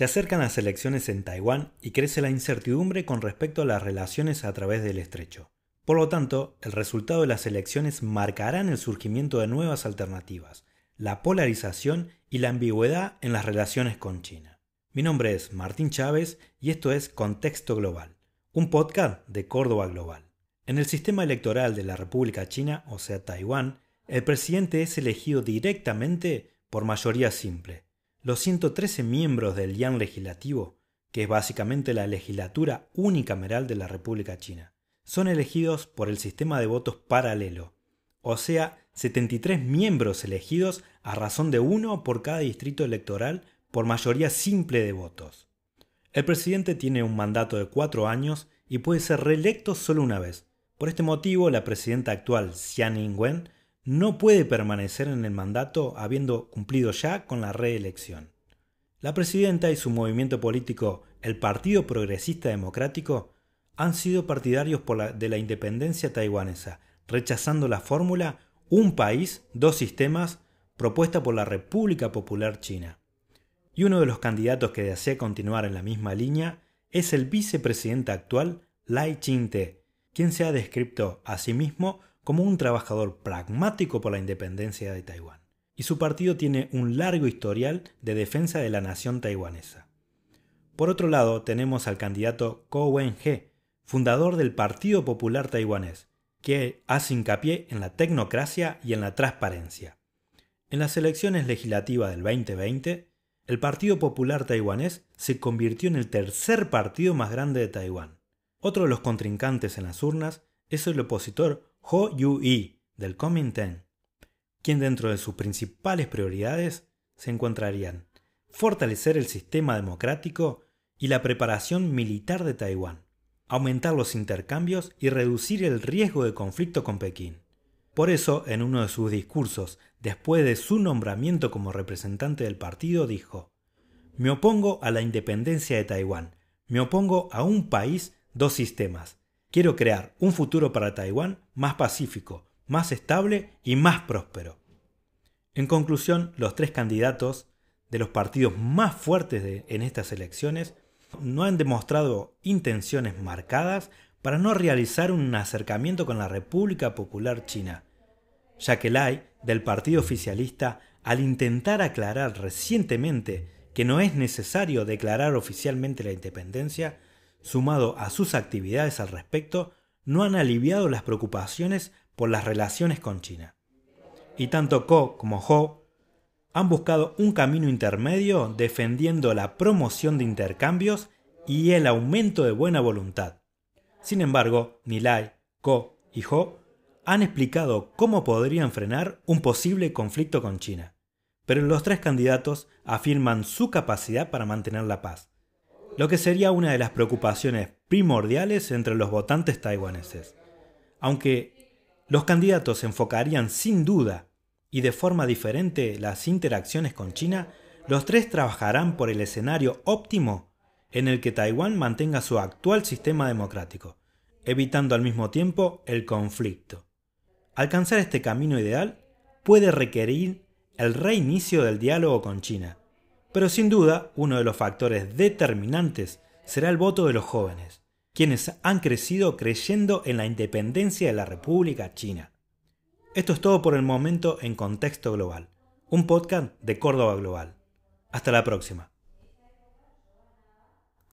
Se acercan las elecciones en Taiwán y crece la incertidumbre con respecto a las relaciones a través del estrecho. Por lo tanto, el resultado de las elecciones marcarán el surgimiento de nuevas alternativas, la polarización y la ambigüedad en las relaciones con China. Mi nombre es Martín Chávez y esto es Contexto Global, un podcast de Córdoba Global. En el sistema electoral de la República China, o sea Taiwán, el presidente es elegido directamente por mayoría simple, los 113 miembros del Yan Legislativo, que es básicamente la legislatura unicameral de la República China, son elegidos por el sistema de votos paralelo, o sea, 73 miembros elegidos a razón de uno por cada distrito electoral por mayoría simple de votos. El presidente tiene un mandato de cuatro años y puede ser reelecto solo una vez. Por este motivo, la presidenta actual, Xian Ing-wen, no puede permanecer en el mandato habiendo cumplido ya con la reelección. La presidenta y su movimiento político, el Partido Progresista Democrático, han sido partidarios de la independencia taiwanesa, rechazando la fórmula un país, dos sistemas propuesta por la República Popular China. Y uno de los candidatos que desea continuar en la misma línea es el vicepresidente actual Lai Ching-te, quien se ha descrito a sí mismo como un trabajador pragmático por la independencia de Taiwán, y su partido tiene un largo historial de defensa de la nación taiwanesa. Por otro lado, tenemos al candidato Ko Wen-he, fundador del Partido Popular Taiwanés, que hace hincapié en la tecnocracia y en la transparencia. En las elecciones legislativas del 2020, el Partido Popular Taiwanés se convirtió en el tercer partido más grande de Taiwán. Otro de los contrincantes en las urnas es el opositor Ho Yu-i del Kuomintang, quien dentro de sus principales prioridades se encontrarían fortalecer el sistema democrático y la preparación militar de Taiwán, aumentar los intercambios y reducir el riesgo de conflicto con Pekín. Por eso, en uno de sus discursos, después de su nombramiento como representante del partido, dijo, Me opongo a la independencia de Taiwán, me opongo a un país, dos sistemas, Quiero crear un futuro para Taiwán más pacífico, más estable y más próspero. En conclusión, los tres candidatos de los partidos más fuertes en estas elecciones no han demostrado intenciones marcadas para no realizar un acercamiento con la República Popular China, ya que Lai, del partido oficialista, al intentar aclarar recientemente que no es necesario declarar oficialmente la independencia, sumado a sus actividades al respecto, no han aliviado las preocupaciones por las relaciones con China. Y tanto Ko como Ho han buscado un camino intermedio defendiendo la promoción de intercambios y el aumento de buena voluntad. Sin embargo, ni Lai, Ko y Ho han explicado cómo podrían frenar un posible conflicto con China. Pero los tres candidatos afirman su capacidad para mantener la paz lo que sería una de las preocupaciones primordiales entre los votantes taiwaneses. Aunque los candidatos enfocarían sin duda y de forma diferente las interacciones con China, los tres trabajarán por el escenario óptimo en el que Taiwán mantenga su actual sistema democrático, evitando al mismo tiempo el conflicto. Alcanzar este camino ideal puede requerir el reinicio del diálogo con China, pero sin duda, uno de los factores determinantes será el voto de los jóvenes, quienes han crecido creyendo en la independencia de la República China. Esto es todo por el momento en Contexto Global, un podcast de Córdoba Global. Hasta la próxima.